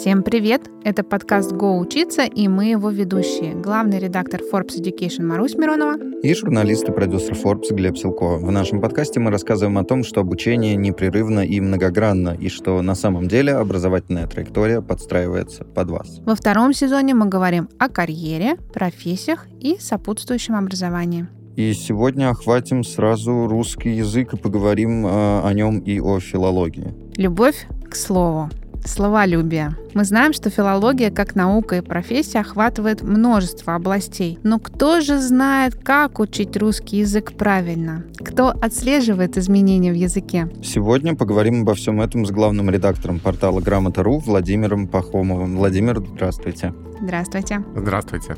Всем привет! Это подкаст «Го учиться» и мы его ведущие. Главный редактор Forbes Education Марусь Миронова и журналист и продюсер Forbes Глеб Силко. В нашем подкасте мы рассказываем о том, что обучение непрерывно и многогранно, и что на самом деле образовательная траектория подстраивается под вас. Во втором сезоне мы говорим о карьере, профессиях и сопутствующем образовании. И сегодня охватим сразу русский язык и поговорим э, о нем и о филологии. Любовь к слову. Словолюбие. Мы знаем, что филология как наука и профессия охватывает множество областей. Но кто же знает, как учить русский язык правильно? Кто отслеживает изменения в языке? Сегодня поговорим обо всем этом с главным редактором портала Грамота.ру Владимиром Пахомовым. Владимир, здравствуйте. Здравствуйте. Здравствуйте.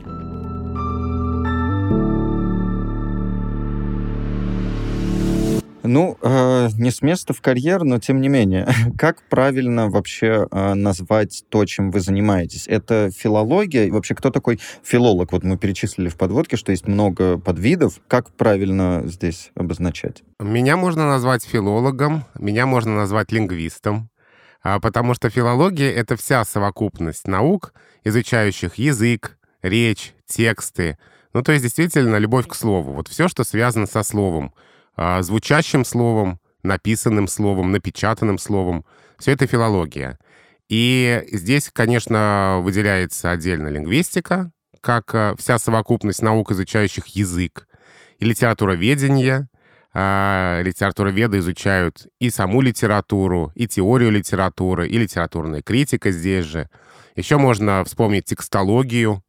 Ну, э, не с места в карьер, но тем не менее. Как правильно вообще э, назвать то, чем вы занимаетесь? Это филология? И вообще, кто такой филолог? Вот мы перечислили в подводке, что есть много подвидов. Как правильно здесь обозначать? Меня можно назвать филологом, меня можно назвать лингвистом, а, потому что филология — это вся совокупность наук, изучающих язык, речь, тексты. Ну, то есть, действительно, любовь к слову. Вот все, что связано со словом — звучащим словом, написанным словом, напечатанным словом. Все это филология. И здесь, конечно, выделяется отдельно лингвистика, как а, вся совокупность наук, изучающих язык, и литературоведение. А, литературоведы изучают и саму литературу, и теорию литературы, и литературная критика здесь же. Еще можно вспомнить текстологию,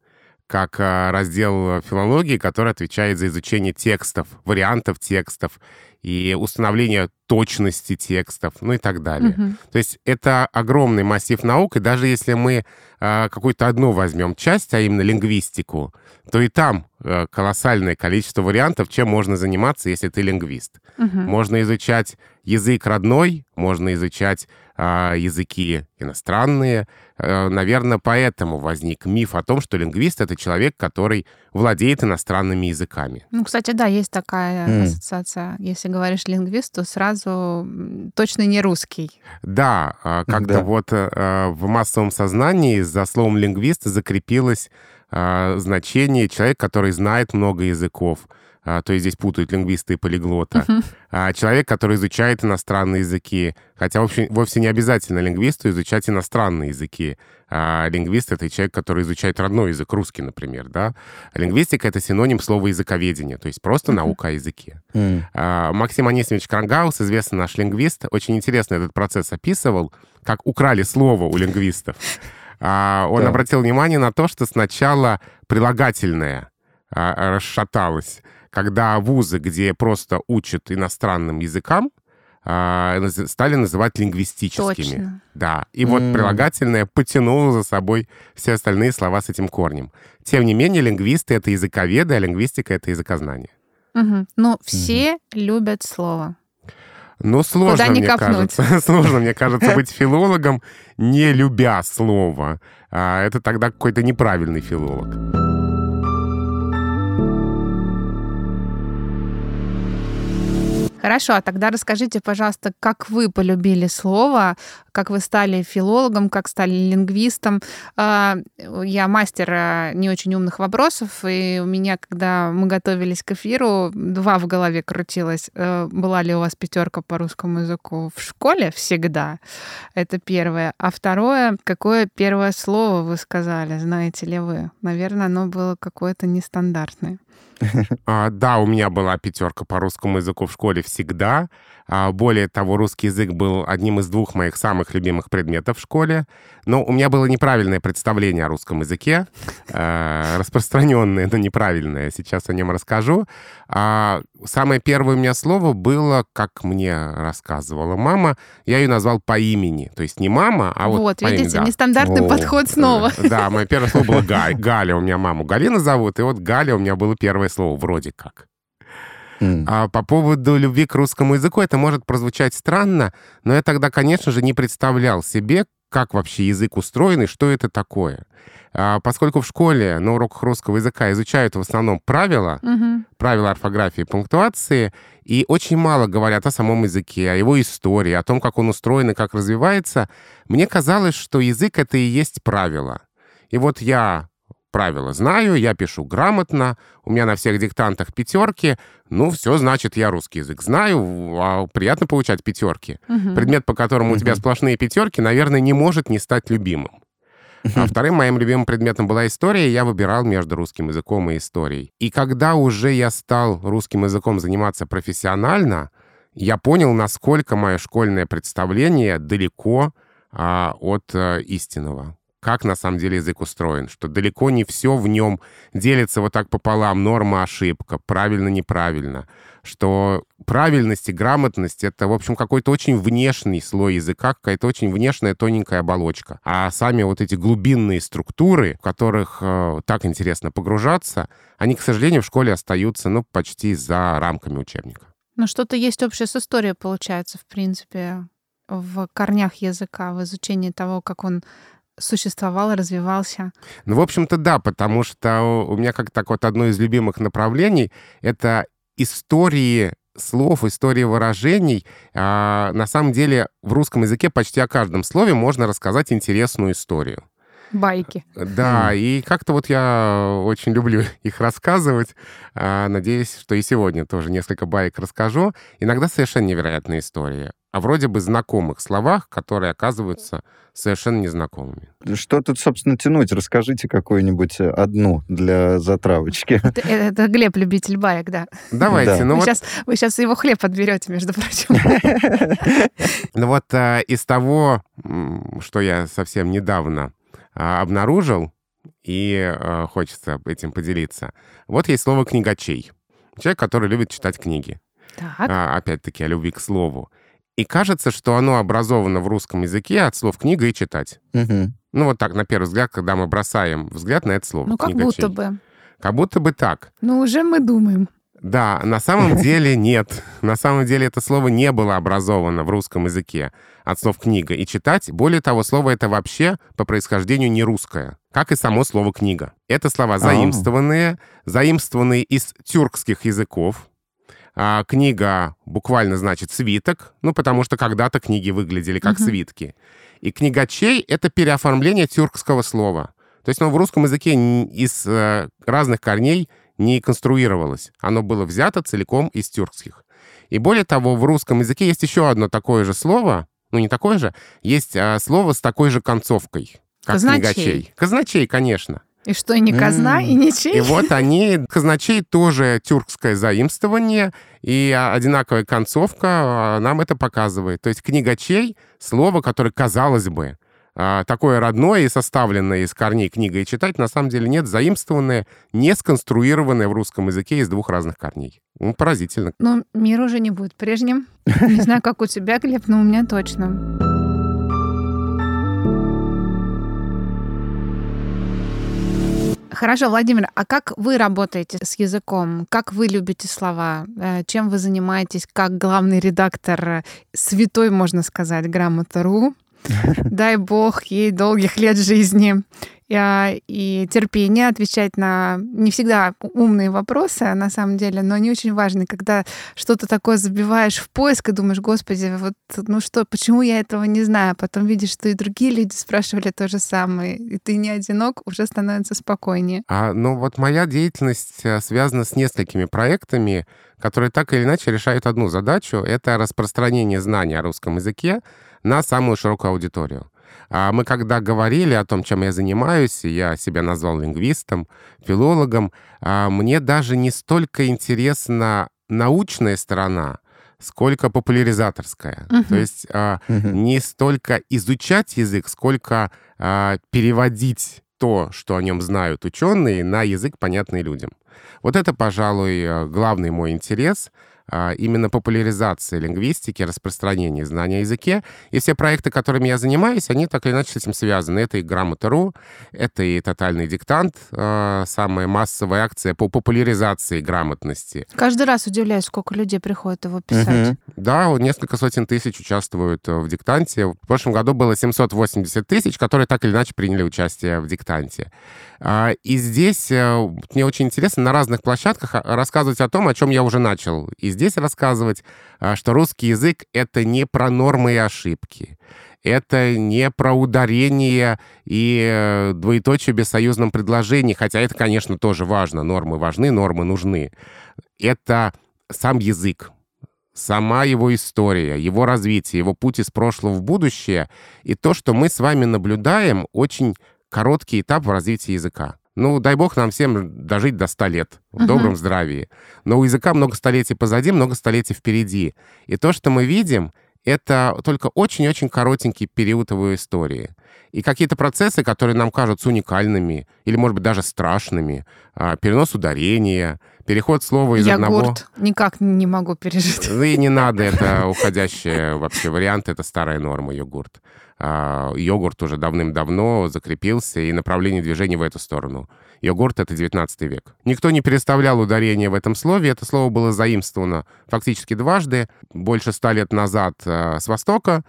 как а, раздел филологии, который отвечает за изучение текстов, вариантов текстов и установление точности текстов, ну и так далее. Угу. То есть это огромный массив наук, и даже если мы э, какую-то одну возьмем часть, а именно лингвистику, то и там э, колоссальное количество вариантов, чем можно заниматься, если ты лингвист. Угу. Можно изучать язык родной, можно изучать э, языки иностранные. Э, наверное, поэтому возник миф о том, что лингвист — это человек, который владеет иностранными языками. Ну, кстати, да, есть такая mm. ассоциация. Если говоришь лингвист, то сразу точно не русский. Да, а, как-то да. вот э, в массовом сознании за словом лингвист закрепилось значение человек, который знает много языков. А, то есть здесь путают лингвисты и полиглота. Uh-huh. Человек, который изучает иностранные языки. Хотя вовсе, вовсе не обязательно лингвисту изучать иностранные языки. А лингвист — это человек, который изучает родной язык, русский, например, да. Лингвистика — это синоним слова языковедения, то есть просто uh-huh. наука о языке. Uh-huh. А, Максим Анисимович Крангаус, известный наш лингвист, очень интересно этот процесс описывал, как украли слово у лингвистов. А, он да. обратил внимание на то, что сначала прилагательное а, расшаталось, когда вузы, где просто учат иностранным языкам, а, стали называть лингвистическими. Точно. Да. И mm. вот прилагательное потянуло за собой все остальные слова с этим корнем. Тем не менее, лингвисты — это языковеды, а лингвистика — это языкознание. Угу. Но все угу. любят слово. Ну, сложно, мне копнуть? кажется. сложно, мне кажется, быть филологом, не любя слово. А это тогда какой-то неправильный филолог. Хорошо, а тогда расскажите, пожалуйста, как вы полюбили слово, как вы стали филологом, как стали лингвистом. А, я мастер а, не очень умных вопросов, и у меня, когда мы готовились к эфиру, два в голове крутилось. Э, была ли у вас пятерка по русскому языку в школе? Всегда. Это первое. А второе, какое первое слово вы сказали, знаете ли вы? Наверное, оно было какое-то нестандартное. А, да, у меня была пятерка по русскому языку в школе всегда. А, более того, русский язык был одним из двух моих самых любимых предметов в школе. Но у меня было неправильное представление о русском языке, э, распространенное, но неправильное. Сейчас о нем расскажу. А, самое первое у меня слово было, как мне рассказывала мама, я ее назвал по имени. То есть не мама, а вот Вот, по видите, имени, да. нестандартный О, подход снова. Да, мое первое слово было Галя. Галя у меня маму Галина зовут, и вот Галя у меня было первое слово вроде как. А по поводу любви к русскому языку это может прозвучать странно, но я тогда, конечно же, не представлял себе, как вообще язык устроен и что это такое. А, поскольку в школе на уроках русского языка изучают в основном правила, угу. правила орфографии и пунктуации, и очень мало говорят о самом языке, о его истории, о том, как он устроен и как развивается, мне казалось, что язык — это и есть правило. И вот я правила знаю, я пишу грамотно, у меня на всех диктантах пятерки, ну, все, значит, я русский язык знаю, а приятно получать пятерки. Угу. Предмет, по которому угу. у тебя сплошные пятерки, наверное, не может не стать любимым. А вторым моим любимым предметом была история, я выбирал между русским языком и историей. И когда уже я стал русским языком заниматься профессионально, я понял, насколько мое школьное представление далеко а, от а, истинного как на самом деле язык устроен, что далеко не все в нем делится вот так пополам, норма, ошибка, правильно, неправильно, что правильность и грамотность — это, в общем, какой-то очень внешний слой языка, какая-то очень внешняя тоненькая оболочка. А сами вот эти глубинные структуры, в которых э, так интересно погружаться, они, к сожалению, в школе остаются, ну, почти за рамками учебника. Ну, что-то есть общее с историей, получается, в принципе, в корнях языка, в изучении того, как он существовал, развивался? Ну, в общем-то, да, потому что у меня как так вот одно из любимых направлений — это истории слов, истории выражений. А, на самом деле в русском языке почти о каждом слове можно рассказать интересную историю. Байки. Да, и как-то вот я очень люблю их рассказывать. А, надеюсь, что и сегодня тоже несколько баек расскажу. Иногда совершенно невероятные истории о вроде бы знакомых словах, которые оказываются совершенно незнакомыми. Что тут, собственно, тянуть? Расскажите какую-нибудь э, одну для затравочки. Это, это Глеб, любитель баек, да. Давайте. Да. Ну вы, вот... сейчас, вы сейчас его хлеб отберете, между прочим. Ну вот э, из того, что я совсем недавно а, обнаружил, и э, хочется этим поделиться. Вот есть слово «книгачей». Человек, который любит читать книги. Так. А, опять-таки, о любви к слову. И кажется, что оно образовано в русском языке от слов «книга» и «читать». Угу. Ну, вот так, на первый взгляд, когда мы бросаем взгляд на это слово. Ну, как книгачей. будто бы. Как будто бы так. Ну, уже мы думаем. Да, на самом деле нет. На самом деле это слово не было образовано в русском языке от слов «книга» и «читать». Более того, слово это вообще по происхождению не русское, как и само слово «книга». Это слова заимствованные, заимствованные из тюркских языков, а, книга буквально значит свиток, ну, потому что когда-то книги выглядели как uh-huh. свитки. И книгачей — это переоформление тюркского слова. То есть оно в русском языке из э, разных корней не конструировалось. Оно было взято целиком из тюркских. И более того, в русском языке есть еще одно такое же слово, ну не такое же, есть а, слово с такой же концовкой, как Казначей. книгачей. Казначей, конечно. И что, и не казна, mm. и не чей? И вот они, казначей тоже тюркское заимствование, и одинаковая концовка а, нам это показывает. То есть книгачей — слово, которое, казалось бы, а, такое родное и составленное из корней книга и читать, на самом деле нет, заимствованное, не сконструированное в русском языке из двух разных корней. Ну, поразительно. Но мир уже не будет прежним. Не знаю, как у тебя, Глеб, но у меня точно. Хорошо, Владимир, а как вы работаете с языком? Как вы любите слова? Э, чем вы занимаетесь как главный редактор э, святой, можно сказать, грамота.ру? Дай бог ей долгих лет жизни и терпение отвечать на не всегда умные вопросы, на самом деле, но они очень важны, когда что-то такое забиваешь в поиск и думаешь, господи, вот ну что, почему я этого не знаю? А потом видишь, что и другие люди спрашивали то же самое, и ты не одинок, уже становится спокойнее. А, ну вот моя деятельность э, связана с несколькими проектами, которые так или иначе решают одну задачу — это распространение знаний о русском языке на самую широкую аудиторию. А мы когда говорили о том, чем я занимаюсь, я себя назвал лингвистом, филологом, а мне даже не столько интересна научная сторона, сколько популяризаторская. Uh-huh. То есть uh-huh. не столько изучать язык, сколько переводить то, что о нем знают ученые, на язык, понятный людям. Вот это, пожалуй, главный мой интерес — а, именно популяризации лингвистики, распространения знания о языке. И все проекты, которыми я занимаюсь, они так или иначе с этим связаны. Это и Грамота.ру, это и Тотальный диктант, а, самая массовая акция по популяризации грамотности. Каждый раз удивляюсь, сколько людей приходит его писать. Угу. Да, несколько сотен тысяч участвуют э, в диктанте. В прошлом году было 780 тысяч, которые так или иначе приняли участие в диктанте. А, и здесь э, мне очень интересно на разных площадках рассказывать о том, о чем я уже начал. И здесь рассказывать, а, что русский язык — это не про нормы и ошибки. Это не про ударение и э, двоеточие в бессоюзном предложении, хотя это, конечно, тоже важно. Нормы важны, нормы нужны. Это сам язык, сама его история, его развитие, его путь из прошлого в будущее и то, что мы с вами наблюдаем, очень короткий этап в развитии языка. Ну, дай бог нам всем дожить до 100 лет в добром здравии. Но у языка много столетий позади, много столетий впереди. И то, что мы видим, это только очень-очень коротенький период его истории. И какие-то процессы, которые нам кажутся уникальными или, может быть, даже страшными, а, перенос ударения, переход слова из Йогурт. одного... никак не могу пережить. Да и не надо, это уходящий вообще вариант, это старая норма йогурт. А, йогурт уже давным-давно закрепился, и направление движения в эту сторону. Йогурт — это 19 век. Никто не переставлял ударение в этом слове. Это слово было заимствовано фактически дважды. Больше ста лет назад а, с Востока,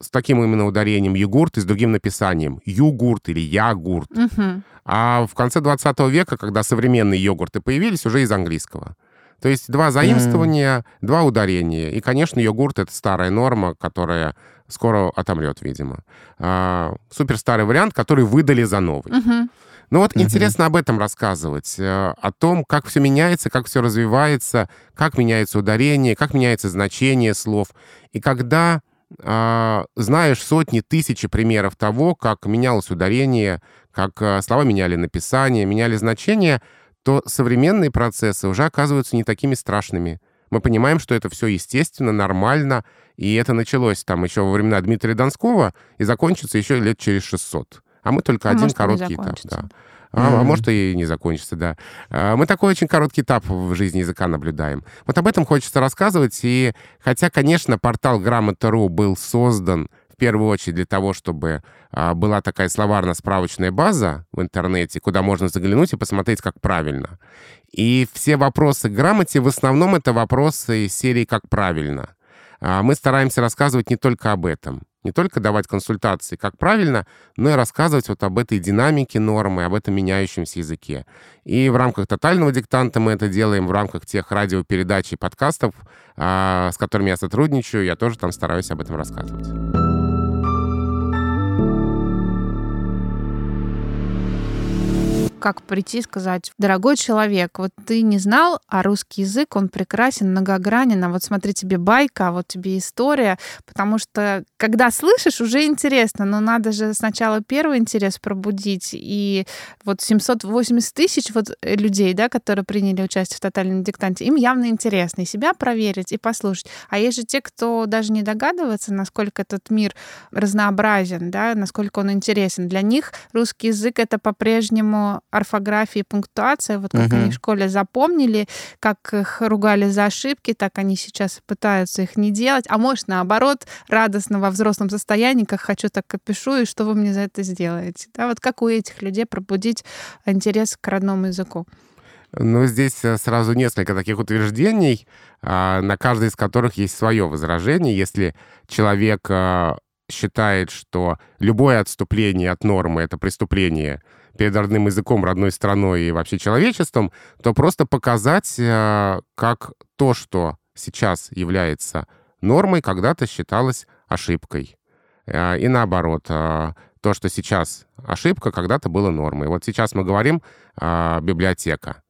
с таким именно ударением йогурт и с другим написанием югурт или ягурт. Угу. А в конце 20 века, когда современные йогурты появились, уже из английского. То есть два заимствования, mm. два ударения. И, конечно, йогурт — это старая норма, которая скоро отомрет, видимо. А, супер старый вариант, который выдали за новый. Uh-huh. Ну вот uh-huh. интересно об этом рассказывать, э, о том, как все меняется, как все развивается, как меняется ударение, как меняется значение слов. И когда э, знаешь сотни, тысячи примеров того, как менялось ударение, как э, слова меняли написание, меняли значение, то современные процессы уже оказываются не такими страшными. Мы понимаем, что это все естественно, нормально, и это началось там еще во времена Дмитрия Донского и закончится еще лет через 600. А мы только а один короткий этап. Да. А, mm-hmm. а может и не закончится, да. А, мы такой очень короткий этап в жизни языка наблюдаем. Вот об этом хочется рассказывать. И хотя, конечно, портал Грамота.ру был создан первую очередь для того, чтобы а, была такая словарно-справочная база в интернете, куда можно заглянуть и посмотреть, как правильно. И все вопросы к грамоте в основном это вопросы из серии «Как правильно?». А, мы стараемся рассказывать не только об этом, не только давать консультации, как правильно, но и рассказывать вот об этой динамике нормы, об этом меняющемся языке. И в рамках тотального диктанта мы это делаем, в рамках тех радиопередач и подкастов, а, с которыми я сотрудничаю, я тоже там стараюсь об этом рассказывать. Как прийти и сказать, дорогой человек, вот ты не знал, а русский язык, он прекрасен, многогранен, а вот смотри, тебе байка, а вот тебе история, потому что когда слышишь, уже интересно, но надо же сначала первый интерес пробудить, и вот 780 тысяч вот людей, да, которые приняли участие в тотальном диктанте, им явно интересно и себя проверить, и послушать. А есть же те, кто даже не догадывается, насколько этот мир разнообразен, да, насколько он интересен. Для них русский язык — это по-прежнему орфография и пунктуация, вот как uh-huh. они в школе запомнили, как их ругали за ошибки, так они сейчас пытаются их не делать. А может, наоборот, радостно во взрослом состоянии, как хочу, так и пишу, и что вы мне за это сделаете. Да, вот как у этих людей пробудить интерес к родному языку? Ну, здесь э, сразу несколько таких утверждений, а, на каждое из которых есть свое возражение. Если человек э, считает, что любое отступление от нормы — это преступление, перед родным языком, родной страной и вообще человечеством, то просто показать, э, как то, что сейчас является нормой, когда-то считалось ошибкой. Э, и наоборот, э, то, что сейчас ошибка, когда-то было нормой. Вот сейчас мы говорим библиотека.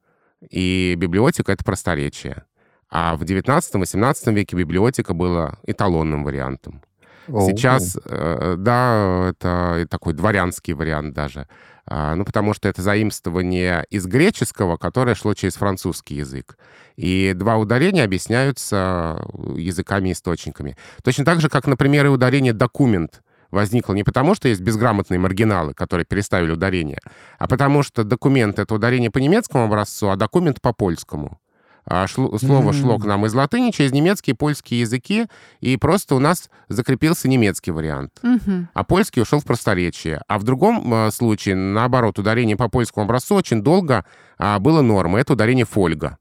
И библиотека — это просторечие. А в 19-18 веке библиотека была эталонным вариантом. Сейчас, да, это такой дворянский вариант даже. А, ну, потому что это заимствование из греческого, которое шло через французский язык. И два ударения объясняются языками-источниками. Точно так же, как, например, и ударение «документ» возникло не потому, что есть безграмотные маргиналы, которые переставили ударение, а потому что документ — это ударение по немецкому образцу, а документ — по польскому. А, шло, слово шло к нам из латыни через немецкий и польский языки, и просто у нас закрепился немецкий вариант. А польский ушел в просторечие. А в другом э, случае, наоборот, ударение по польскому образцу очень долго а, было нормой. Это ударение фольга.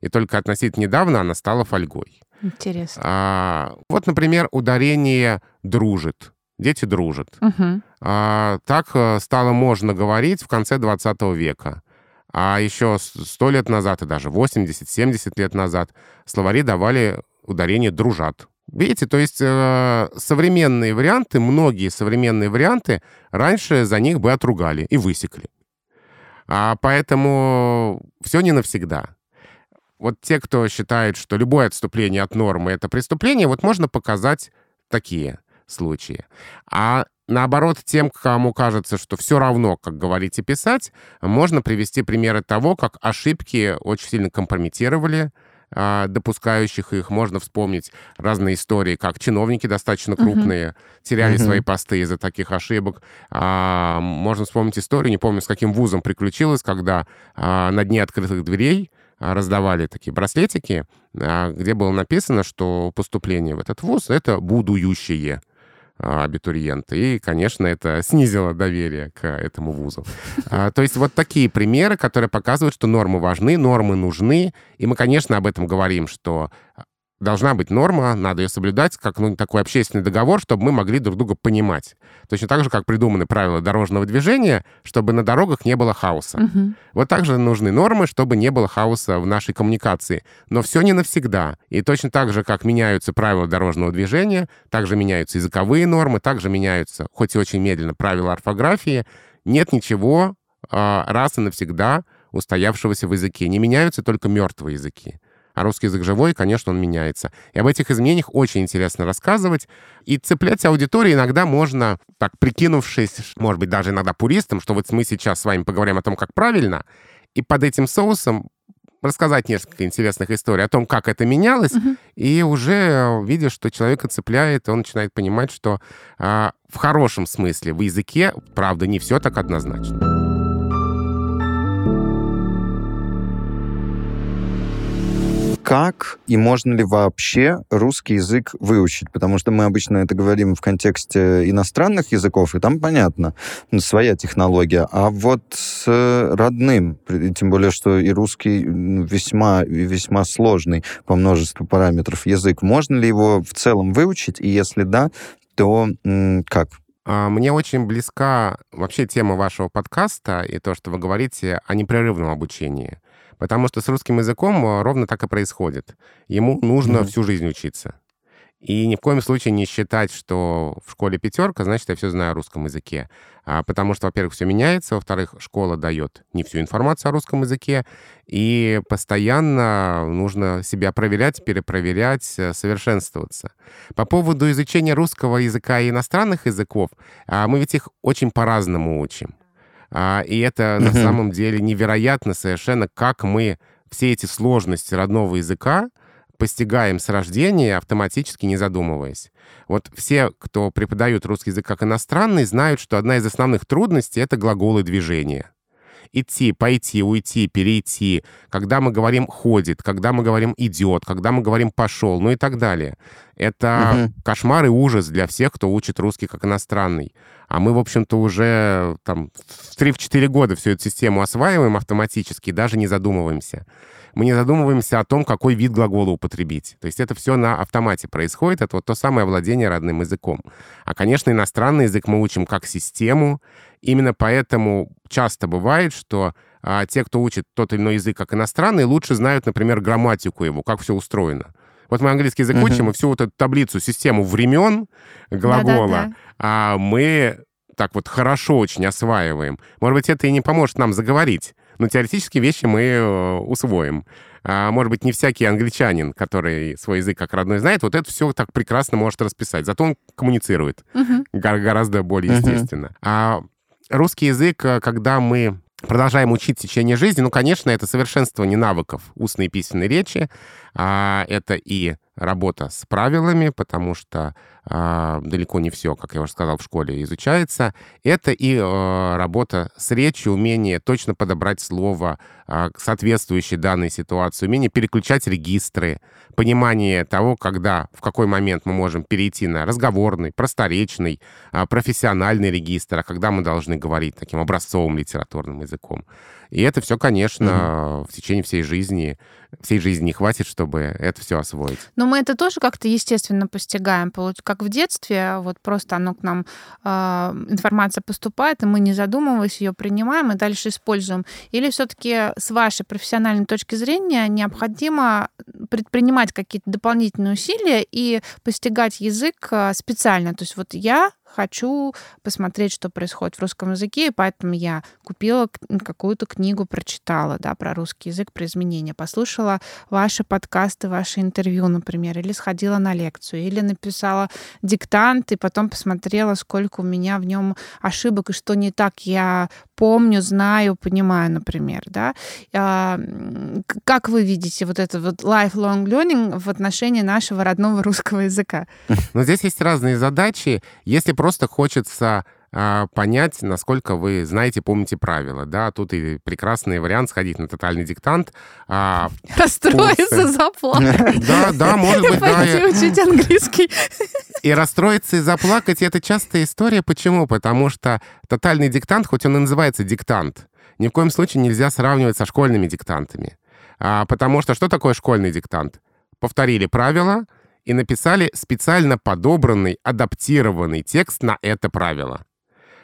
И только относительно недавно она стала фольгой. Интересно. А, вот, например, ударение «дружит». Дети дружат. Мгм. А, так э, стало можно говорить в конце 20 века. А еще сто лет назад и даже 80-70 лет назад словари давали ударение «дружат». Видите, то есть э, современные варианты, многие современные варианты раньше за них бы отругали и высекли. А поэтому все не навсегда. Вот те, кто считает, что любое отступление от нормы — это преступление, вот можно показать такие случаи. А наоборот, тем, кому кажется, что все равно, как говорить и писать, можно привести примеры того, как ошибки очень сильно компрометировали а, допускающих их. Можно вспомнить разные истории, как чиновники достаточно крупные теряли Мгм. свои посты из-за таких ошибок. А, можно вспомнить историю, не помню, с каким вузом приключилось, когда а, на дне открытых дверей а, раздавали такие браслетики, а, где было написано, что поступление в этот вуз — это будущее а, абитуриенты. И, конечно, это снизило доверие к этому вузу. А, То есть вот такие примеры, которые показывают, что нормы важны, нормы нужны. И мы, конечно, об этом говорим, что должна быть норма, надо ее соблюдать, как ну, такой общественный договор, чтобы мы могли друг друга понимать. Точно так же, как придуманы правила дорожного движения, чтобы на дорогах не было хаоса. Мгм. Вот также нужны нормы, чтобы не было хаоса в нашей коммуникации. Но все не навсегда. И точно так же, как меняются правила дорожного движения, также меняются языковые нормы, также меняются, хоть и очень медленно, правила орфографии. Нет ничего а, раз и навсегда устоявшегося в языке. Не меняются только мертвые языки. А русский язык живой, конечно, он меняется. И об этих изменениях очень интересно рассказывать. И цеплять аудиторию иногда можно, так прикинувшись, может быть, даже иногда пуристом, что вот мы сейчас с вами поговорим о том, как правильно, и под этим соусом рассказать несколько интересных историй о том, как это менялось, Мгм. и уже видишь, что человека цепляет, он начинает понимать, что а, в хорошем смысле в языке, правда, не все так однозначно. Как и можно ли вообще русский язык выучить? Потому что мы обычно это говорим в контексте иностранных языков, и там понятно, своя технология. А вот с э, родным, тем более, что и русский весьма, весьма сложный по множеству параметров язык, можно ли его в целом выучить? И если да, то как? А, Мне очень близка вообще тема вашего подкаста и то, что вы говорите о непрерывном обучении. Потому что с русским языком а, ровно так и происходит. Ему нужно Мгм. всю жизнь учиться. И ни в коем случае не считать, что в школе пятерка, значит, я все знаю о русском языке. А, потому что, во-первых, все меняется, во-вторых, школа дает не всю информацию о русском языке, и постоянно нужно себя проверять, перепроверять, э, совершенствоваться. По поводу изучения русского языка и иностранных языков, а, мы ведь их очень по-разному учим. А, И это на самом деле невероятно совершенно, как мы все эти сложности родного языка постигаем с рождения, автоматически не задумываясь. Вот все, кто преподают русский язык как иностранный, знают, что одна из основных трудностей — это глаголы движения. Идти, пойти, уйти, перейти. Когда мы говорим «ходит», когда мы говорим «идет», когда мы говорим «пошел», ну и так далее. Это Мгм. кошмар и ужас для всех, кто учит русский как иностранный. А мы, в общем-то, уже там в 3-4 года всю эту систему осваиваем автоматически, даже не задумываемся. Мы не задумываемся о том, какой вид глагола употребить. То есть это все на автомате происходит. Это вот то самое владение родным языком. А, конечно, иностранный язык мы учим как систему. Именно поэтому часто бывает, что а, те, кто учит тот или иной язык как иностранный, лучше знают, например, грамматику его, как все устроено. Вот мы английский язык учим, и всю вот эту таблицу, систему времен глагола, а мы так вот хорошо очень осваиваем. Может быть, это и не поможет нам заговорить, но теоретически вещи мы э, усвоим. А, может быть, не всякий англичанин, который свой язык как родной знает, вот это все так прекрасно может расписать. Зато он коммуницирует гор- гораздо более Мгм. естественно. А русский язык, э, когда мы продолжаем учить в течение жизни, ну, конечно, это совершенствование навыков устной и письменной речи, а, это и работа с правилами, потому что э, далеко не все, как я уже сказал, в школе изучается. Это и э, работа с речью, умение точно подобрать слово, э, соответствующее данной ситуации, умение переключать регистры, понимание того, когда, в какой момент мы можем перейти на разговорный, просторечный, э, профессиональный регистр, а когда мы должны говорить таким образцовым литературным языком. И это все, конечно, mm-hmm. в течение всей жизни, всей жизни не хватит, чтобы это все освоить. Но мы это тоже как-то естественно постигаем. Как в детстве, вот просто оно к нам, э, информация поступает, и мы, не задумываясь, ее принимаем и дальше используем. Или все-таки с вашей профессиональной точки зрения необходимо предпринимать какие-то дополнительные усилия и постигать язык а, специально. То есть вот я хочу посмотреть, что происходит в русском языке, и поэтому я купила какую-то книгу, прочитала, да, про русский язык, про изменения, послушала ваши подкасты, ваши интервью, например, или сходила на лекцию, или написала диктант, и потом посмотрела, сколько у меня в нем ошибок, и что не так я помню, знаю, понимаю, например, да. А, как вы видите вот это вот lifelong learning в отношении нашего родного русского языка? Ну, здесь есть разные задачи. Если просто хочется а, понять, насколько вы знаете, помните правила. Да, тут и прекрасный вариант сходить на тотальный диктант. А, Расстроиться, заплакать. Да, да, может быть, да. Пойти учить английский. И расстроиться и заплакать — это частая история. Почему? Потому что тотальный диктант, хоть он и называется диктант, ни в коем случае нельзя сравнивать со школьными диктантами. А, потому что что такое школьный диктант? Повторили правила — и написали специально подобранный, адаптированный текст на это правило.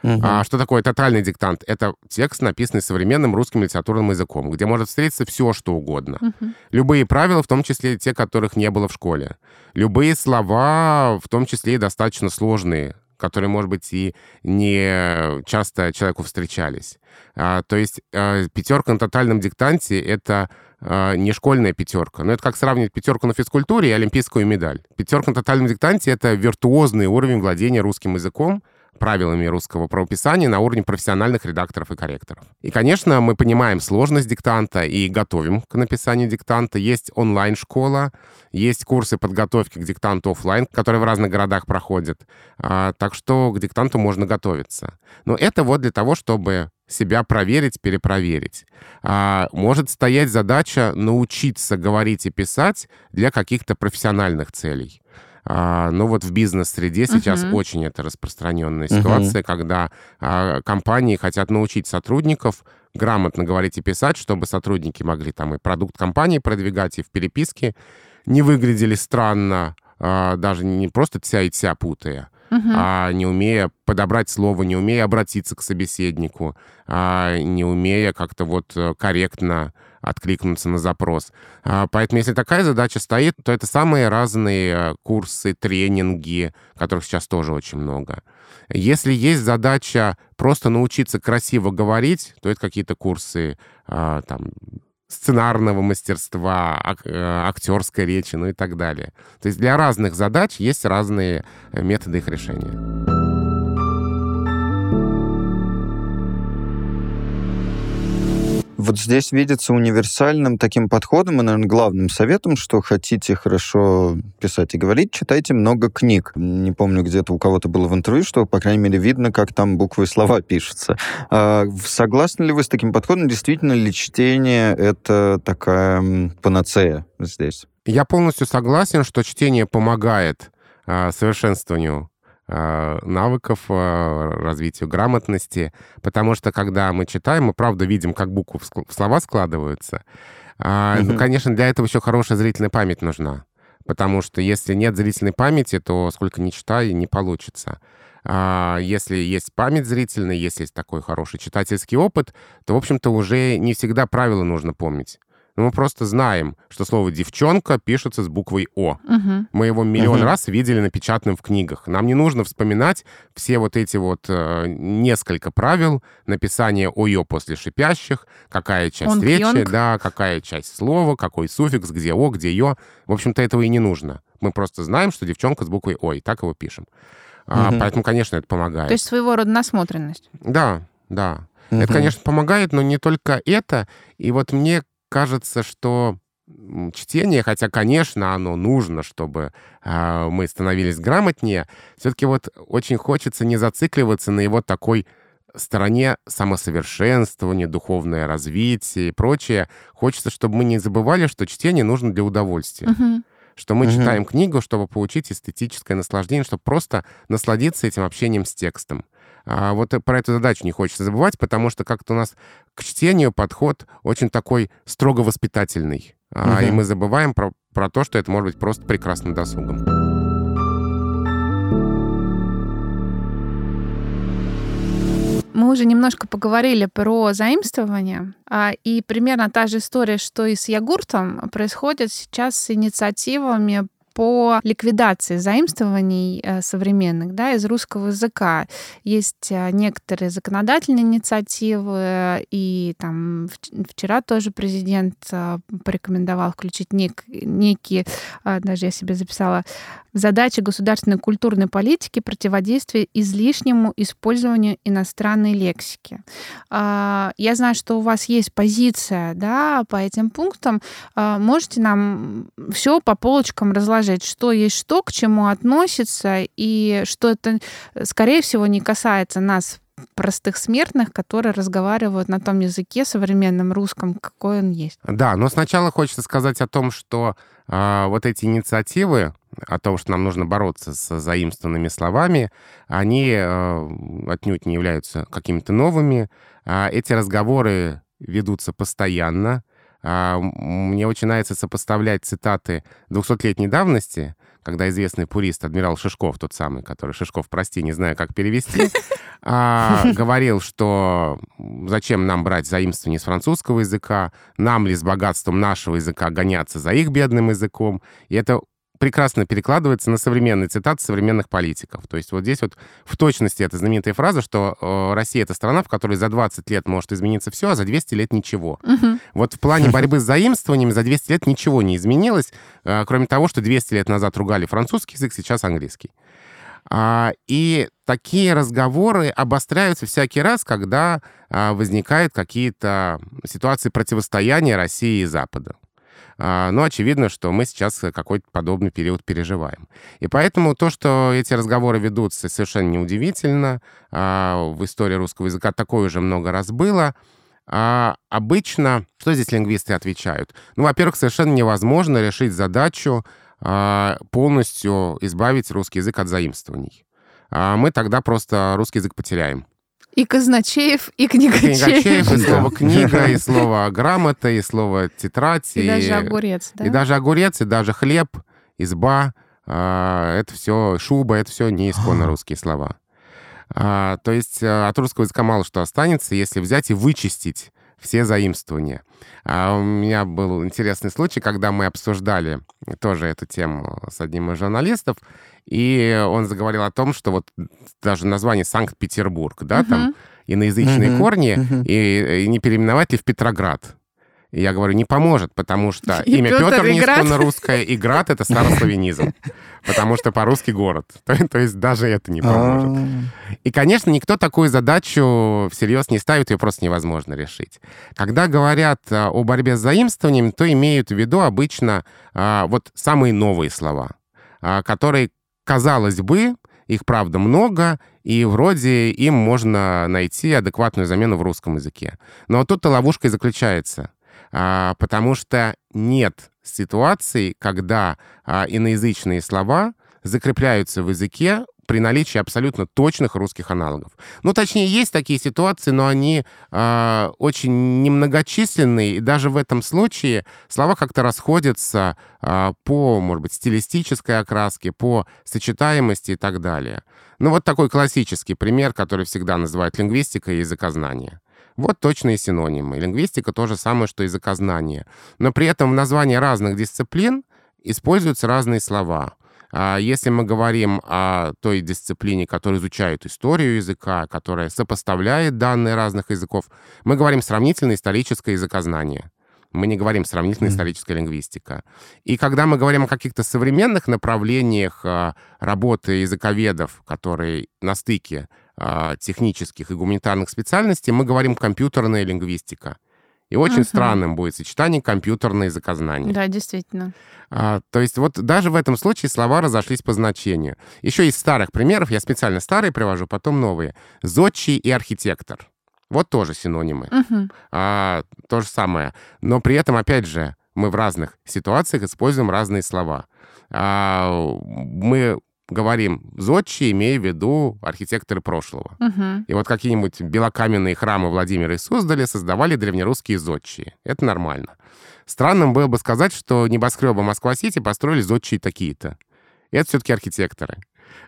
Угу. А, что такое тотальный диктант? Это текст, написанный современным русским литературным языком, где может встретиться все, что угодно. Угу. Любые правила, в том числе те, которых не было в школе. Любые слова, в том числе и достаточно сложные, которые, может быть, и не часто человеку встречались. А, то есть а, пятерка на тотальном диктанте — это не школьная пятерка. Но это как сравнить пятерку на физкультуре и олимпийскую медаль. Пятерка на тотальном диктанте — это виртуозный уровень владения русским языком, правилами русского правописания на уровне профессиональных редакторов и корректоров. И, конечно, мы понимаем сложность диктанта и готовим к написанию диктанта. Есть онлайн-школа, есть курсы подготовки к диктанту офлайн, которые в разных городах проходят. А, так что к диктанту можно готовиться. Но это вот для того, чтобы себя проверить, перепроверить. А, может стоять задача научиться говорить и писать для каких-то профессиональных целей. А, ну вот в бизнес-среде сейчас uh-huh. очень это распространенная ситуация, uh-huh. когда а, компании хотят научить сотрудников грамотно говорить и писать, чтобы сотрудники могли там и продукт компании продвигать, и в переписке не выглядели странно, а, даже не просто тся и тся путая, угу. а не умея подобрать слово, не умея обратиться к собеседнику, а не умея как-то вот э, корректно откликнуться на запрос. А, поэтому если такая задача стоит, то это самые разные э, курсы, тренинги, которых сейчас тоже очень много. Если есть задача просто научиться красиво говорить, то это какие-то курсы а, там, сценарного мастерства, ак- э, актерской речи, ну и так далее. То есть для разных задач есть разные э, методы их решения. Вот здесь видится универсальным таким подходом и, наверное, главным советом, что хотите хорошо писать и говорить, читайте много книг. Не помню, где-то у кого-то было в интервью, что, по крайней мере, видно, как там буквы и слова пишутся. А согласны ли вы с таким подходом? Действительно ли чтение — это такая панацея здесь? Я полностью согласен, что чтение помогает э, совершенствованию навыков, э, развитию грамотности, потому что когда мы читаем, мы правда видим, как буквы в слова складываются. Mm-hmm. Ну, конечно, для этого еще хорошая зрительная память нужна, потому что если нет зрительной памяти, то сколько ни читай, не получится. А если есть память зрительная, если есть такой хороший читательский опыт, то, в общем-то, уже не всегда правила нужно помнить. Но мы просто знаем, что слово «девчонка» пишется с буквой «О». Угу. Мы его миллион угу. раз видели напечатанным в книгах. Нам не нужно вспоминать все вот эти вот э, несколько правил написания «оё» после шипящих, какая часть Он речи, пьёнг. да, какая часть слова, какой суффикс, где «о», где «ё». В общем-то, этого и не нужно. Мы просто знаем, что девчонка с буквой «о», и так его пишем. Угу. А, поэтому, конечно, это помогает. То есть своего рода насмотренность. Да, да. Угу. Это, конечно, помогает, но не только это. И вот мне кажется, что чтение, хотя, конечно, оно нужно, чтобы э, мы становились грамотнее, все-таки вот очень хочется не зацикливаться на его такой стороне самосовершенствования, духовное развитие и прочее. Хочется, чтобы мы не забывали, что чтение нужно для удовольствия. Мгм. Что мы Мгм. читаем книгу, чтобы получить эстетическое наслаждение, чтобы просто насладиться этим общением с текстом. А вот и про эту задачу не хочется забывать, потому что как-то у нас к чтению подход очень такой строго воспитательный. А, И мы забываем про, про то, что это может быть просто прекрасным досугом. Мы уже немножко поговорили про заимствование, а, и примерно та же история, что и с йогуртом, происходит сейчас с инициативами по ликвидации заимствований э, современных да, из русского языка. Есть э, некоторые законодательные инициативы, и там вч- вчера тоже президент э, порекомендовал включить нек- некие, даже я себе записала, задачи государственной культурной политики противодействия излишнему использованию иностранной лексики. А, Я знаю, что у вас есть позиция да, по этим пунктам. А, Можете нам все по полочкам разложить, что есть что, к чему относится, и что это, скорее всего, не касается нас, простых смертных, которые разговаривают на том языке современном русском, какой он есть. Да, но сначала хочется сказать о том, что а, вот эти инициативы, о том, что нам нужно бороться с заимствованными словами, они а, отнюдь не являются какими-то новыми. А, эти разговоры ведутся постоянно. А, мне очень нравится сопоставлять цитаты 200-летней давности, когда известный пурист, адмирал Шишков, тот самый, который Шишков, прости, не знаю, как перевести, а, говорил, что зачем нам брать заимствование с французского языка, нам ли с богатством нашего языка гоняться за их бедным языком. И это прекрасно перекладывается на современные цитаты современных политиков. То есть вот здесь вот в точности эта знаменитая фраза, что э, Россия — это страна, в которой за 20 лет может измениться все, а за 200 лет ничего. Мгм. Вот в плане борьбы с заимствованиями за 200 лет ничего не изменилось, э, кроме того, что 200 лет назад ругали французский язык, сейчас английский. А, И такие разговоры обостряются всякий раз, когда а, возникают какие-то ситуации противостояния России и Запада. А, Ну, очевидно, что мы сейчас какой-то подобный период переживаем. И поэтому то, что эти разговоры ведутся, совершенно неудивительно. А, В истории русского языка такое уже много раз было. А обычно, что здесь лингвисты отвечают? Ну, во-первых, совершенно невозможно решить задачу а, полностью избавить русский язык от заимствований. Мы тогда просто русский язык потеряем. И Казначеев, и И Книгачеев. Книгачеев, и слово книга, и слово грамота, и слово тетрадь, И даже огурец, да? и даже огурец, и даже хлеб, изба, а, это все шуба, это все не исконно русские слова. А, то есть а, от русского языка мало что останется, если взять и вычистить все заимствования. А у меня был интересный случай, когда мы обсуждали тоже эту тему с одним из журналистов, и он заговорил о том, что вот даже название Санкт-Петербург, да, там Мгм. иноязычные Мгм, корни, мгм. и, и не переименовать ли в Петроград. И я говорю, не поможет, потому что И имя Петр Град. исконно русское, и Град — это старославянизм. Потому что по-русски город. То, есть даже это не поможет. А, И, конечно, никто такую задачу всерьез не ставит, ее просто невозможно решить. Когда говорят а, о борьбе с заимствованием, то имеют в виду обычно а, вот самые новые слова, которые, казалось бы, их, правда, много, и вроде им можно найти адекватную замену в русском языке. Но тут-то ловушка и заключается. А, потому что нет ситуаций, когда а, иноязычные слова закрепляются в языке при наличии абсолютно точных русских аналогов. Ну, точнее, есть такие ситуации, но они а, очень немногочисленные, и даже в этом случае слова как-то расходятся а, по, может быть, стилистической окраске, по сочетаемости и так далее. Ну, вот такой классический пример, который всегда называют лингвистика и языкознание. Вот точные синонимы. Лингвистика то же самое, что языкознание. Но при этом в названии разных дисциплин используются разные слова. А Если мы говорим о той дисциплине, которая изучает историю языка, которая сопоставляет данные разных языков, мы говорим сравнительное историческое языкознание. Мы не говорим сравнительная историческая лингвистика. И когда мы говорим о каких-то современных направлениях а, работы языковедов, которые на стыке технических и гуманитарных специальностей, мы говорим компьютерная лингвистика И очень Мгм. странным будет сочетание компьютерное заказание. Да, действительно. А, то есть вот даже в этом случае слова разошлись по значению. Еще из старых примеров, я специально старые привожу, потом новые. Зодчий и архитектор. Вот тоже синонимы. Мгм. А, то же самое. Но при этом, опять же, мы в разных ситуациях используем разные слова. А, мы говорим «зодчий», имея в виду архитекторы прошлого. Мгм. И вот какие-нибудь белокаменные храмы Владимира и Суздали создавали древнерусские зодчие. Это нормально. Странным было бы сказать, что небоскребы Москва-Сити построили зодчие такие-то. Это все-таки архитекторы.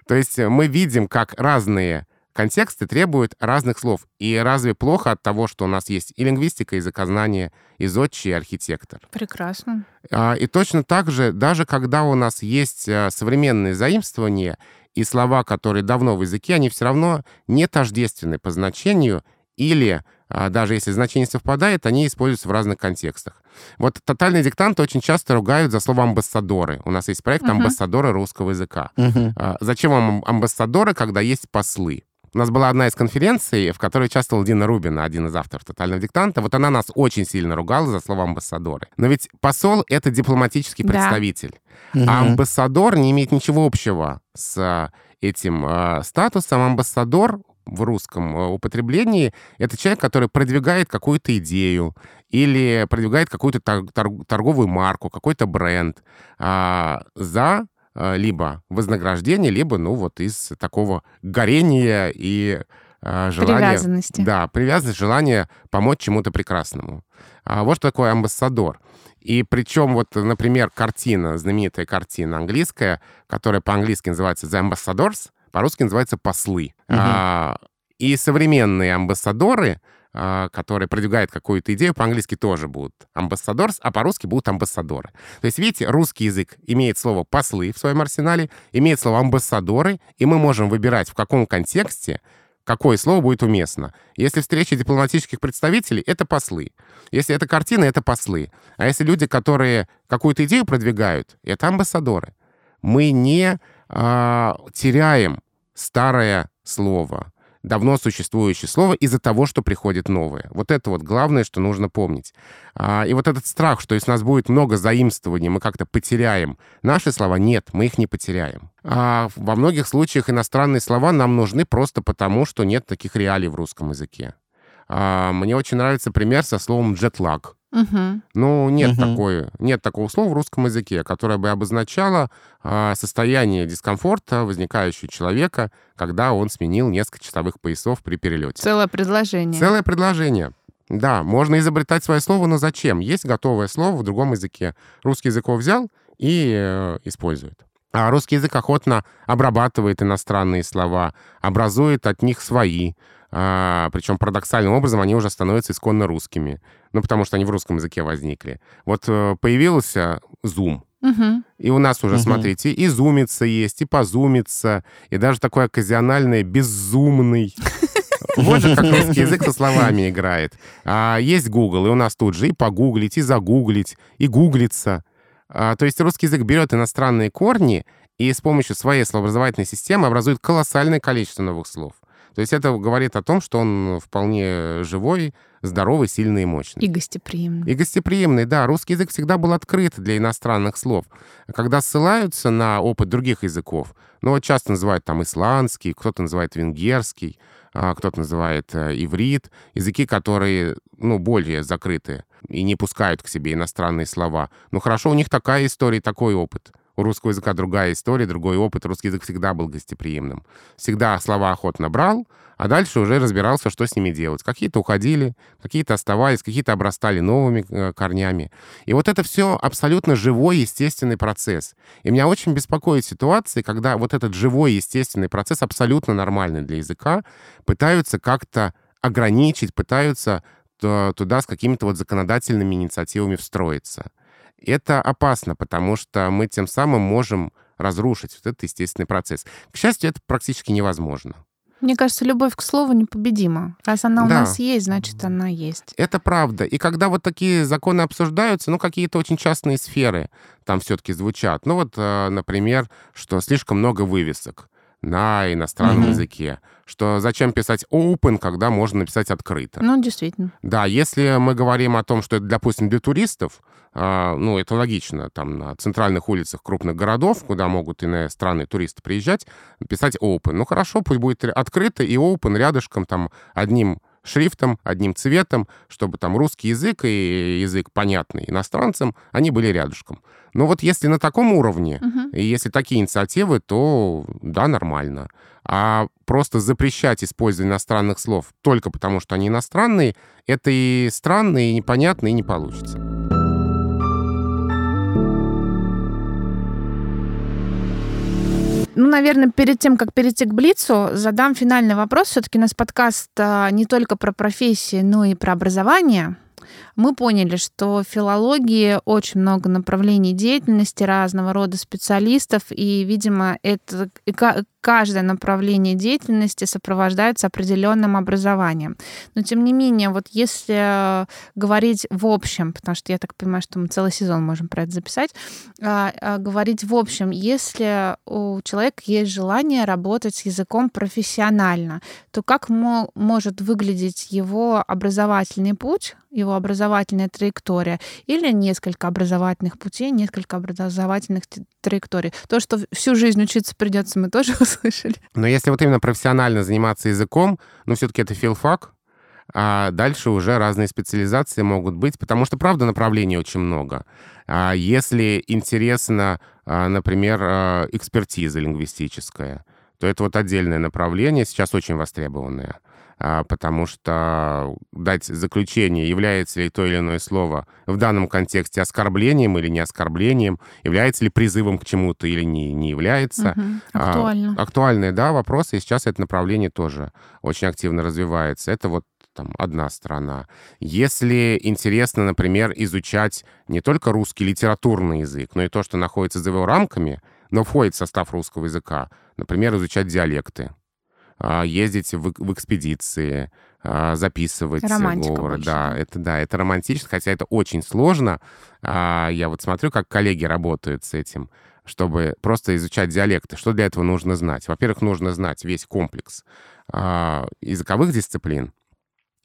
То есть мы видим, как разные контексты требуют разных слов. И разве плохо от того, что у нас есть и лингвистика, и языкознание, и зодчий, и архитектор? Прекрасно. А, И точно так же, даже когда у нас есть а, современные заимствования и слова, которые давно в языке, они все равно не тождественны по значению или а, даже если значение совпадает, они используются в разных контекстах. Вот тотальные диктанты очень часто ругают за слово «амбассадоры». У нас есть проект. «Амбассадоры русского языка». А, Зачем вам амбассадоры, когда есть послы? У нас была одна из конференций, в которой участвовал Дина Рубина, один из авторов «Тотального диктанта». Вот она нас очень сильно ругала за слово «амбассадоры». Но ведь посол — это дипломатический Да. представитель. Мгм. А амбассадор не имеет ничего общего с а, этим а, статусом. Амбассадор в русском а, употреблении — это человек, который продвигает какую-то идею или продвигает какую-то тор- тор- торговую марку, какой-то бренд а, за либо вознаграждение, либо, ну, вот из такого горения и а, желания... Привязанности. Да, привязанность, желание помочь чему-то прекрасному. А вот что такое амбассадор. И причем вот, например, картина, знаменитая картина английская, которая по-английски называется The Ambassadors, по-русски называется «Послы». Мгм. А, и современные амбассадоры, а, которые продвигают какую-то идею, по-английски тоже будут амбассадорс, а по-русски будут амбассадоры. То есть, видите, русский язык имеет слово «послы» в своем арсенале, имеет слово «амбассадоры», и мы можем выбирать, в каком контексте какое слово будет уместно. Если встреча дипломатических представителей, это послы. Если это картина, это послы. А если люди, которые какую-то идею продвигают, это амбассадоры. Мы не а, теряем старое слово, давно существующее слово из-за того, что приходит новое. Вот это вот главное, что нужно помнить. А, и вот этот страх, что если у нас будет много заимствований, мы как-то потеряем наши слова, нет, мы их не потеряем. А во многих случаях иностранные слова нам нужны просто потому, что нет таких реалий в русском языке. А, мне очень нравится пример со словом «джетлаг». Ну, нет, Мгм. такой, нет такого слова в русском языке, которое бы обозначало а, состояние дискомфорта, возникающего у человека, когда он сменил несколько часовых поясов при перелете. Целое предложение. Целое предложение. Да, можно изобретать свое слово, но зачем? Есть готовое слово в другом языке. Русский язык его взял и э, использует. А русский язык охотно обрабатывает иностранные слова, образует от них свои. А, причем парадоксальным образом они уже становятся исконно русскими. Ну, потому что они в русском языке возникли. Вот э, появился Zoom. Мгм. И у нас уже, Мгм. смотрите, и зумиться есть, и позумиться, и даже такое оказиональное «беззумный». Вот же как русский язык со словами играет. А есть Google, и у нас тут же и погуглить, и загуглить, и гуглиться. А, то есть русский язык берет иностранные корни и с помощью своей словообразовательной системы образует колоссальное количество новых слов. То есть это говорит о том, что он вполне живой, здоровый, сильный и мощный. И гостеприимный. И гостеприимный, да. Русский язык всегда был открыт для иностранных слов. Когда ссылаются на опыт других языков, ну вот часто называют там исландский, кто-то называет венгерский, а, кто-то называет э, иврит, языки, которые, ну, более закрыты и не пускают к себе иностранные слова. Ну хорошо, у них такая история, такой опыт. У русского языка другая история, другой опыт. Русский язык всегда был гостеприимным. Всегда слова охотно брал, а дальше уже разбирался, что с ними делать. Какие-то уходили, какие-то оставались, какие-то обрастали новыми э, корнями. И вот это все абсолютно живой, естественный процесс. И меня очень беспокоит ситуации, когда вот этот живой, естественный процесс, абсолютно нормальный для языка, пытаются как-то ограничить, пытаются т- туда с какими-то вот законодательными инициативами встроиться. Это опасно, потому что мы тем самым можем разрушить вот этот естественный процесс. К счастью, это практически невозможно. Мне кажется, любовь к слову непобедима. Раз она у Да. нас есть, значит, она есть. Это правда. И когда вот такие законы обсуждаются, ну, какие-то очень частные сферы там все-таки звучат. Ну, вот, э, например, что слишком много вывесок. На иностранном mm-hmm. языке. Что зачем писать open, когда можно написать открыто? Ну, действительно. Да, если мы говорим о том, что это, допустим, для туристов, э, ну, это логично, там на центральных улицах крупных городов, куда могут иностранные туристы приезжать, писать open. Ну, хорошо, пусть будет открыто и open рядышком, там, одним шрифтом, одним цветом, чтобы там русский язык и язык понятный иностранцам, они были рядышком. Но вот если на таком уровне, uh-huh. и если такие инициативы, то да, нормально. А просто запрещать использование иностранных слов только потому, что они иностранные, это и странно, и непонятно, и не получится. Ну, наверное, перед тем, как перейти к Блицу, задам финальный вопрос. Все-таки у нас подкаст а, не только про профессии, но и про образование мы поняли, что в филологии очень много направлений деятельности разного рода специалистов, и, видимо, это каждое направление деятельности сопровождается определенным образованием. Но, тем не менее, вот если говорить в общем, потому что я так понимаю, что мы целый сезон можем про это записать, а, а, говорить в общем, если у человека есть желание работать с языком профессионально, то как может выглядеть его образовательный путь, его образовательная траектория, или несколько образовательных путей, несколько образовательных траекторий. То, что всю жизнь учиться придется, мы тоже услышали. Но если вот именно профессионально заниматься языком, ну, все-таки это филфак, а дальше уже разные специализации могут быть, потому что, правда, направлений очень много. А если интересно, а, например, а, экспертиза лингвистическая, то это вот отдельное направление, сейчас очень востребованное. А, потому что дать заключение, является ли то или иное слово в данном контексте оскорблением или не оскорблением, является ли призывом к чему-то или не, не является. Угу. Актуально. А, актуальные, да, вопросы, и сейчас это направление тоже очень активно развивается. Это вот там одна сторона. Если интересно, например, изучать не только русский литературный язык, но и то, что находится за его рамками, но входит в состав русского языка, например, изучать диалекты, ездить в, в экспедиции, а, записывать Романтика говоры. Больше. Да, это да, это романтично, хотя это очень сложно. А, я вот смотрю, как коллеги работают с этим, чтобы просто изучать диалекты. Что для этого нужно знать? Во-первых, нужно знать весь комплекс языковых дисциплин.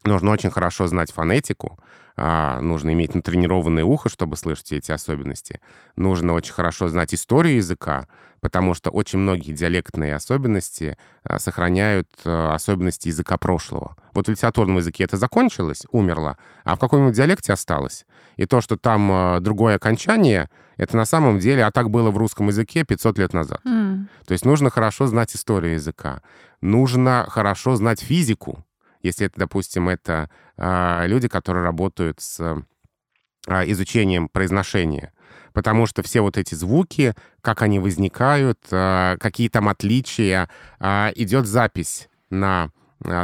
Нужно очень хорошо знать фонетику, нужно иметь натренированное ухо, чтобы слышать эти особенности. Нужно очень хорошо знать историю языка, потому что очень многие диалектные особенности а, сохраняют а, особенности языка прошлого. Вот в литературном языке это закончилось, умерло, а в каком-нибудь диалекте осталось. И то, что там а, другое окончание, это на самом деле, а так было в русском языке 500 лет назад. Mm. То есть нужно хорошо знать историю языка, нужно хорошо знать физику, если это, допустим, это э, люди, которые работают с э, изучением произношения потому что все вот эти звуки, как они возникают, а, какие там отличия, а, идет запись на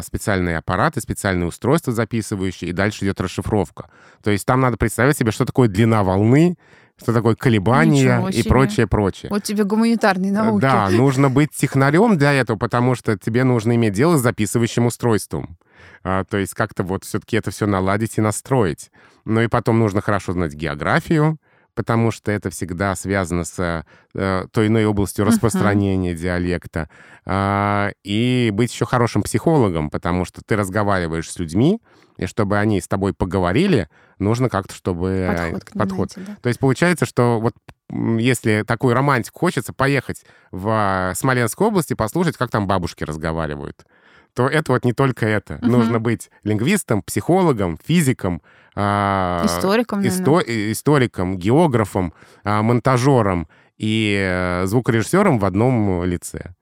специальные аппараты, специальные устройства записывающие, и дальше идет расшифровка. То есть там надо представить себе, что такое длина волны, что такое колебания и прочее, прочее. Вот тебе гуманитарные науки. Да, нужно быть технарем для этого, потому что тебе нужно иметь дело с записывающим устройством. А, то есть как-то вот все-таки это все наладить и настроить. Ну и потом нужно хорошо знать географию, потому что это всегда связано с э, той иной областью распространения uh-huh. диалекта. А, и быть еще хорошим психологом, потому что ты разговариваешь с людьми, и чтобы они с тобой поговорили, нужно как-то, чтобы... Подход. К подход. Найти, да. То есть получается, что вот если такую романтику хочется, поехать в Смоленскую область и послушать, как там бабушки разговаривают то это вот не только это. Угу. Нужно быть лингвистом, психологом, физиком, а, историком, исто историком, географом, а, монтажером и э, звукорежиссером в одном лице.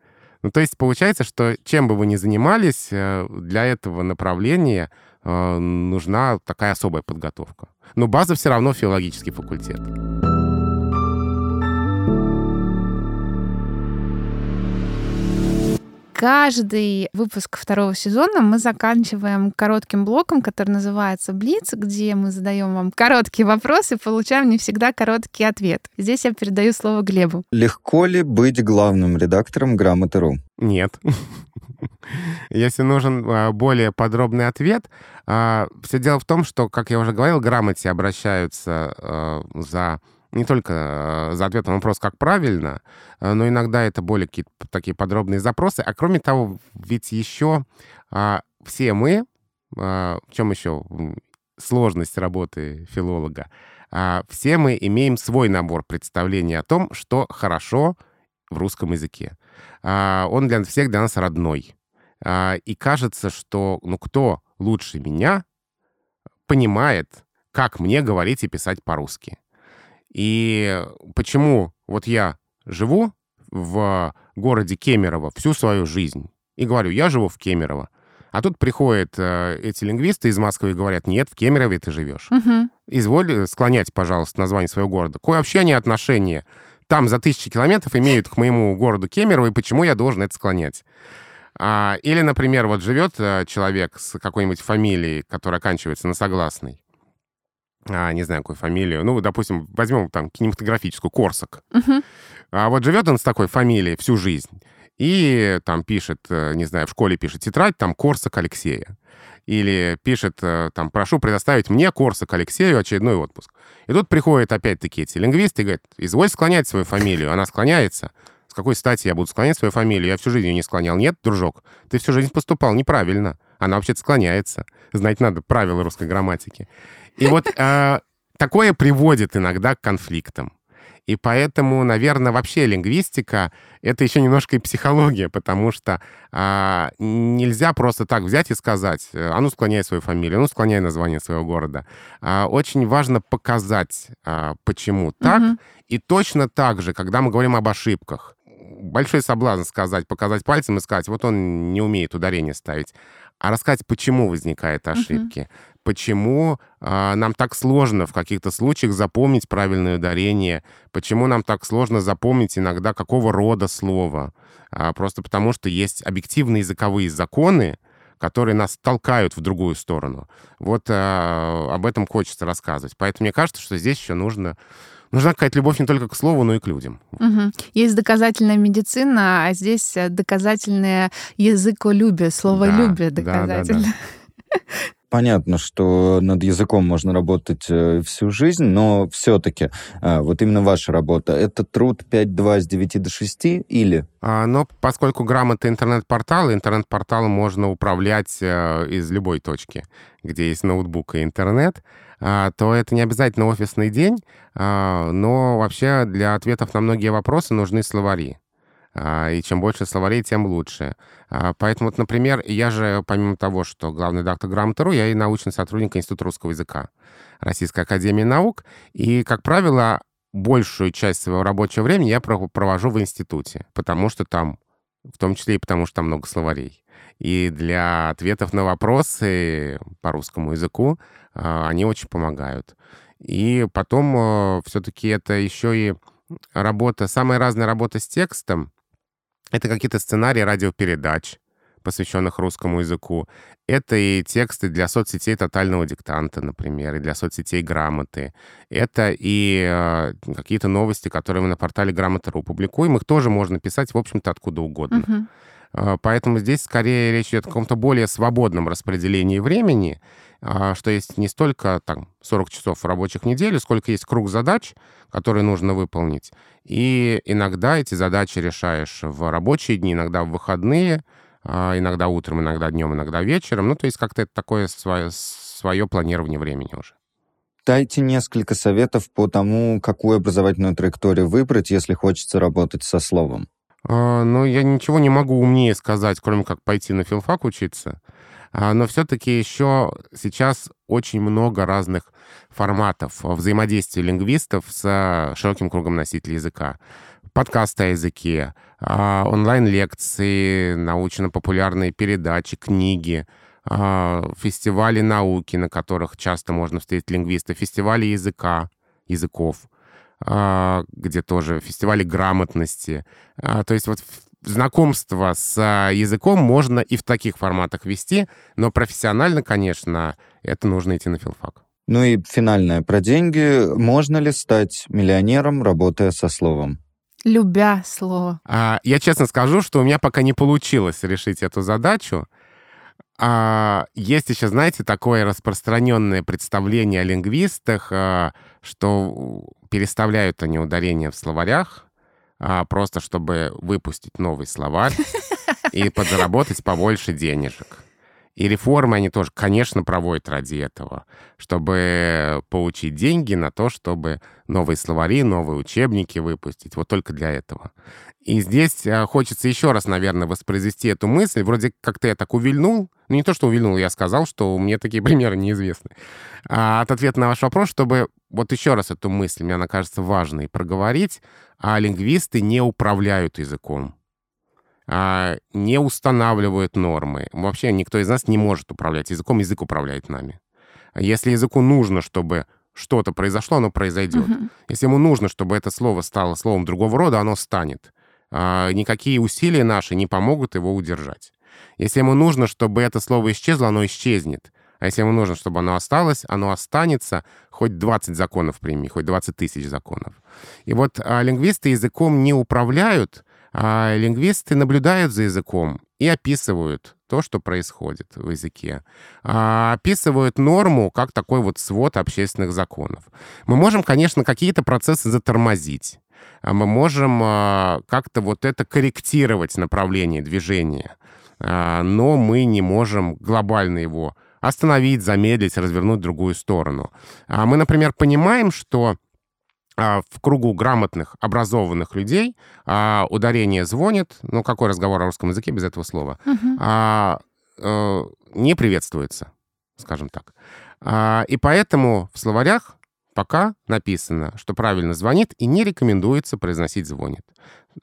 Ну, то есть получается, что чем бы вы ни занимались, э, для этого направления э, нужна такая особая подготовка. Но база все равно филологический факультет. Каждый выпуск второго сезона мы заканчиваем коротким блоком, который называется Блиц, где мы задаем вам короткие вопросы и получаем не всегда короткий ответ. Здесь я передаю слово Глебу. Легко ли быть главным редактором грамоты.ру? Нет. Если нужен а, более подробный ответ, а, все дело в том, что, как я уже говорил, грамоте обращаются а, за не только за ответом на вопрос, как правильно, но иногда это более какие-то такие подробные запросы. А кроме того, ведь еще а, все мы, а, в чем еще сложность работы филолога, а, все мы имеем свой набор представлений о том, что хорошо в русском языке. Он для всех для нас родной. И кажется, что ну кто лучше меня понимает, как мне говорить и писать по-русски. И почему вот я живу в городе Кемерово всю свою жизнь и говорю, я живу в Кемерово, а тут приходят э, эти лингвисты из Москвы и говорят, нет, в Кемерове ты живешь. Угу. Изволь склонять, пожалуйста, название своего города. Какое вообще они отношение там за тысячи километров имеют к моему городу Кемерово, и почему я должен это склонять? А, или, например, вот живет а, человек с какой-нибудь фамилией, которая оканчивается на согласный. А, не знаю, какую фамилию. Ну, допустим, возьмем там кинематографическую, Корсак. Угу. А вот живет он с такой фамилией всю жизнь. И там пишет, э, не знаю, в школе пишет тетрадь, там Корсак Алексея. Или пишет, э, там, прошу предоставить мне, Корсак Алексею, очередной отпуск. И тут приходят опять-таки эти лингвисты и говорят, изволь склонять свою фамилию. Она склоняется. С какой стати я буду склонять свою фамилию? Я всю жизнь ее не склонял. Нет, дружок, ты всю жизнь поступал неправильно. Она вообще-то склоняется. Знать надо правила русской грамматики. И вот э, такое приводит иногда к конфликтам. И поэтому, наверное, вообще лингвистика — это еще немножко и психология, потому что а, нельзя просто так взять и сказать, а ну, склоняй свою фамилию, а ну, склоняй название своего города. А, очень важно показать, а, почему так. Mm-hmm. И точно так же, когда мы говорим об ошибках, большой соблазн сказать, показать пальцем и сказать, вот он не умеет ударение ставить а рассказать, почему возникают ошибки, uh-huh почему э, нам так сложно в каких-то случаях запомнить правильное ударение, почему нам так сложно запомнить иногда какого рода слово. А, просто потому, что есть объективные языковые законы, которые нас толкают в другую сторону. Вот э, об этом хочется рассказывать. Поэтому мне кажется, что здесь еще нужно нужна какая-то любовь не только к слову, но и к людям. Угу. Есть доказательная медицина, а здесь доказательное языколюбие, словолюбие да, доказательное. Да, да, да. Понятно, что над языком можно работать э, всю жизнь, но все-таки а, вот именно ваша работа, это труд 5-2 с 9 до 6 или? А, но поскольку грамота интернет-портал, интернет-портал можно управлять э, из любой точки, где есть ноутбук и интернет, а, то это не обязательно офисный день, но вообще для ответов на многие вопросы нужны словари. А, и чем больше словарей, тем лучше. А, поэтому, вот, например, я же, помимо того, что главный редактор Грамоты.ру, я и научный сотрудник Института русского языка Российской Академии Наук. И, как правило, большую часть своего рабочего времени я провожу в институте, потому что там, в том числе и потому, что там много словарей. И для ответов на вопросы по русскому языку а, они очень помогают. И потом все-таки это еще и работа, самая разная работа с текстом, это какие-то сценарии радиопередач, посвященных русскому языку. Это и тексты для соцсетей тотального диктанта, например, и для соцсетей грамоты. Это и э, какие-то новости, которые мы на портале Грамота.ру публикуем. Их тоже можно писать, в общем-то, откуда угодно. Uh-huh. Поэтому здесь скорее речь идет о каком-то более свободном распределении времени, что есть не столько там 40 часов рабочих недель, сколько есть круг задач, которые нужно выполнить. И иногда эти задачи решаешь в рабочие дни, иногда в выходные, а, иногда утром, иногда днем, иногда вечером. Ну, то есть как-то это такое свое, свое планирование времени уже. Дайте несколько советов по тому, какую образовательную траекторию выбрать, если хочется работать со словом. А, ну, я ничего не могу умнее сказать, кроме как пойти на филфак учиться. А, но все-таки еще сейчас очень много разных форматов взаимодействия лингвистов с широким кругом носителей языка. Подкасты о языке, а, онлайн-лекции, научно-популярные передачи, книги, а, фестивали науки, на которых часто можно встретить лингвистов, фестивали языка, языков, где тоже фестивали грамотности. То есть вот знакомство с а, языком можно и в таких форматах вести, но профессионально, конечно, это нужно идти на филфак. Ну и финальное про деньги. Можно ли стать миллионером, работая со словом? Любя слово. А, я честно скажу, что у меня пока не получилось решить эту задачу. А, есть еще, знаете, такое распространенное представление о лингвистах, а, что переставляют они ударения в словарях, а, просто чтобы выпустить новый словарь и подзаработать побольше денежек. И реформы они тоже, конечно, проводят ради этого, чтобы получить деньги на то, чтобы новые словари, новые учебники выпустить. Вот только для этого. И здесь а, хочется еще раз, наверное, воспроизвести эту мысль. Вроде как-то я так увильнул. Ну, не то, что увильнул, я сказал, что мне такие примеры неизвестны. А от ответа на ваш вопрос, чтобы вот еще раз эту мысль, мне она кажется важной, проговорить, а лингвисты не управляют языком. А, не устанавливают нормы. Вообще никто из нас не может управлять языком, язык управляет нами. Если языку нужно, чтобы что-то произошло, оно произойдет. Uh-huh. Если ему нужно, чтобы это слово стало словом другого рода, оно станет. А, никакие усилия наши не помогут его удержать. Если ему нужно, чтобы это слово исчезло, оно исчезнет. А если ему нужно, чтобы оно осталось, оно останется, хоть 20 законов прими, хоть 20 тысяч законов. И вот а, лингвисты языком не управляют, а лингвисты наблюдают за языком и описывают то, что происходит в языке. А, описывают норму как такой вот свод общественных законов. Мы можем, конечно, какие-то процессы затормозить. А мы можем а, как-то вот это корректировать направление движения. А, но мы не можем глобально его остановить, замедлить, развернуть в другую сторону. Мы, например, понимаем, что в кругу грамотных, образованных людей а, ударение звонит, ну какой разговор о русском языке без этого слова, угу. а, а, не приветствуется, скажем так. А, и поэтому в словарях пока написано, что правильно звонит и не рекомендуется произносить звонит.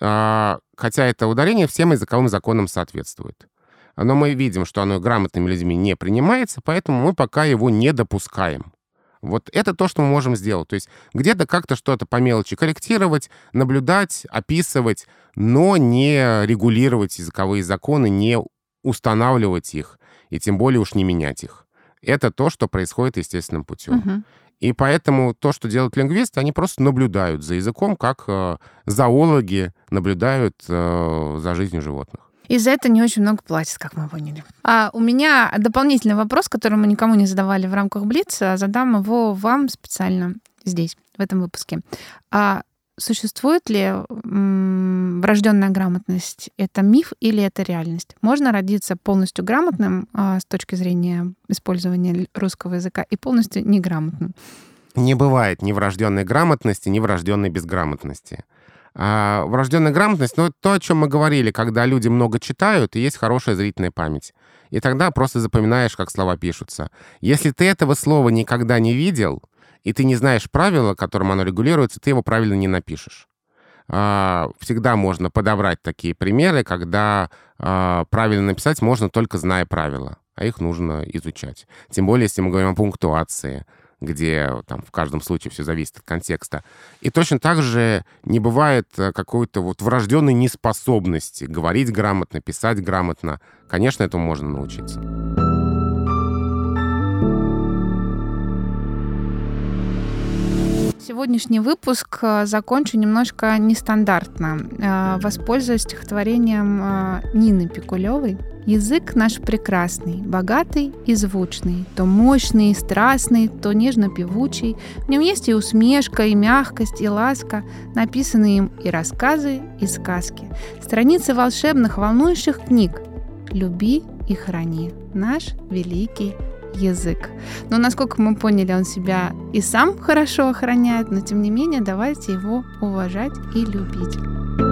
А, хотя это ударение всем языковым законам соответствует. Но мы видим, что оно грамотными людьми не принимается, поэтому мы пока его не допускаем. Вот это то, что мы можем сделать. То есть где-то как-то что-то по мелочи корректировать, наблюдать, описывать, но не регулировать языковые законы, не устанавливать их, и тем более уж не менять их. Это то, что происходит естественным путем. Угу. И поэтому то, что делают лингвисты, они просто наблюдают за языком, как э, зоологи наблюдают э, за жизнью животных. И за это не очень много платят, как мы поняли. А у меня дополнительный вопрос, который мы никому не задавали в рамках Блица. Задам его вам специально здесь, в этом выпуске. А существует ли врожденная грамотность? Это миф или это реальность? Можно родиться полностью грамотным а, с точки зрения использования русского языка и полностью неграмотным? Не бывает ни врожденной грамотности, ни врожденной безграмотности. А врожденная грамотность, ну, то, о чем мы говорили, когда люди много читают, и есть хорошая зрительная память. И тогда просто запоминаешь, как слова пишутся. Если ты этого слова никогда не видел, и ты не знаешь правила, которым оно регулируется, ты его правильно не напишешь. А, всегда можно подобрать такие примеры, когда а, правильно написать можно только зная правила, а их нужно изучать. Тем более, если мы говорим о пунктуации где там в каждом случае все зависит от контекста. И точно так же не бывает э, какой-то вот врожденной неспособности говорить грамотно, писать грамотно. Конечно, этому можно научиться. Сегодняшний выпуск э, закончу немножко нестандартно. Э, воспользуюсь стихотворением э, Нины Пикулевой. Язык наш прекрасный, богатый и звучный, то мощный и страстный, то нежно-певучий. В нем есть и усмешка, и мягкость, и ласка, написаны им и рассказы, и сказки. Страницы волшебных, волнующих книг. Люби и храни наш великий язык. Но, насколько мы поняли, он себя и сам хорошо охраняет, но, тем не менее, давайте его уважать и любить.